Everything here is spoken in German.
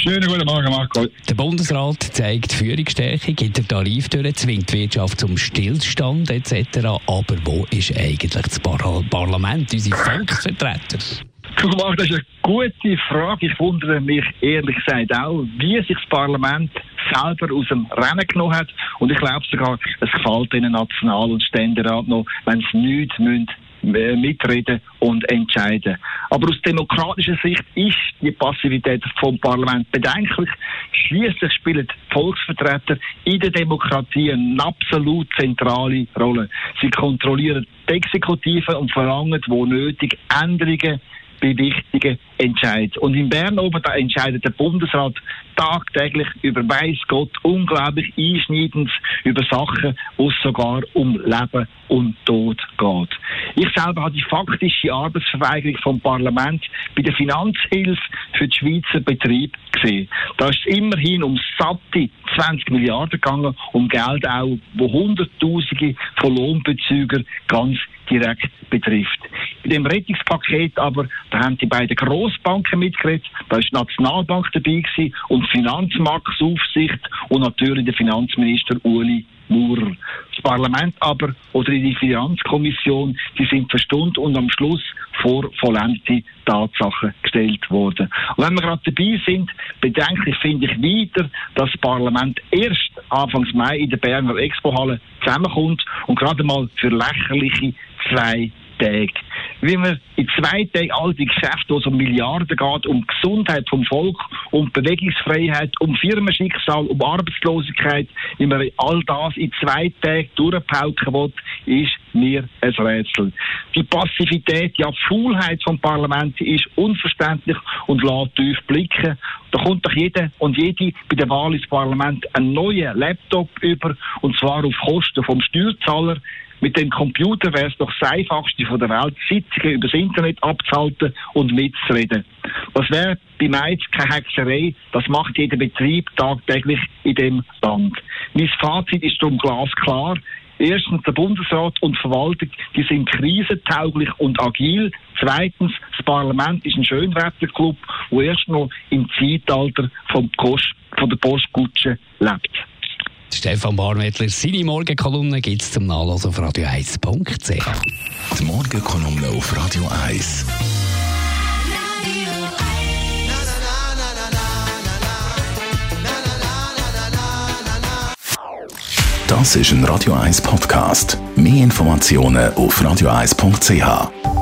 Schönen guten Morgen, Marco. Der Bundesrat zeigt Führungsstärke, gibt der Tarif durch, zwingt die Wirtschaft zum Stillstand etc. Aber wo ist eigentlich das Par Parlament, unsere Volksvertreter? Marco, das ist eine gute Frage. Ich wundere mich ehrlich gesagt auch, wie sich das Parlament selber aus dem Rennen genommen hat. Und ich glaube sogar, es gefällt ihnen National- und Ständerat noch, wenn sie nichts müssen mitreden und entscheiden. Aber aus demokratischer Sicht ist die Passivität vom Parlament bedenklich. Schließlich spielen Volksvertreter in der Demokratie eine absolut zentrale Rolle. Sie kontrollieren die Exekutive und verlangen, wo nötig, Änderungen bei wichtigen Entscheidungen. Und in Bern oben, da entscheidet der Bundesrat tagtäglich über weiß Gott unglaublich einschneidend über Sachen, wo es sogar um Leben und Tod geht. Ich selber habe die faktische Arbeitsverweigerung vom Parlament bei der Finanzhilfe für die Schweizer Betrieb gesehen. Da ist es immerhin um satte 20 Milliarden gegangen, um Geld auch, wo Hunderttausende von Lohnbezügern ganz direkt betrifft. In dem Rettungspaket aber, da haben die beiden Grossbanken mitgeredet, da ist die Nationalbank dabei gewesen und Finanzmarktaufsicht und natürlich der Finanzminister Uli Maurer. Das Parlament aber oder die Finanzkommission, die sind verstummt und am Schluss vor vollendete Tatsachen gestellt worden. Und wenn wir gerade dabei sind, bedenklich finde ich weiter, dass das Parlament erst Anfangs Mai in der Berner Expo-Halle zusammenkommt und gerade mal für lächerliche zwei Tage. Wie man in zwei Tagen all die Geschäfte, wo es um Milliarden geht, um Gesundheit vom Volk, um Bewegungsfreiheit, um Firmenschicksal, um Arbeitslosigkeit, wie man all das in zwei Tagen durchpauken will, ist mir ein Rätsel. Die Passivität, ja, die Faulheit vom Parlament ist unverständlich und lässt tief blicken. Da kommt doch jeder und jede bei der Wahl ins Parlament einen neuen Laptop über, und zwar auf Kosten vom Steuerzahler. Mit dem Computer wäre es doch das einfachste von der Welt, Sitzungen übers Internet abzuhalten und mitzureden. Das wäre bei Mainz keine Hexerei, das macht jeder Betrieb tagtäglich in dem Land. Mein Fazit ist darum glasklar. Erstens, der Bundesrat und die Verwaltung, die sind krisentauglich und agil. Zweitens, das Parlament ist ein Schönwetterclub, der erst noch im Zeitalter vom Kost, von der Postkutsche lebt. Stefan Barmettler, seine Morgenkolumne gibt es zum Nachlesen auf radio1.ch. Die Morgenkolumne auf Radio 1. Das ist ein Radio 1 Podcast. Mehr Informationen auf radio1.ch.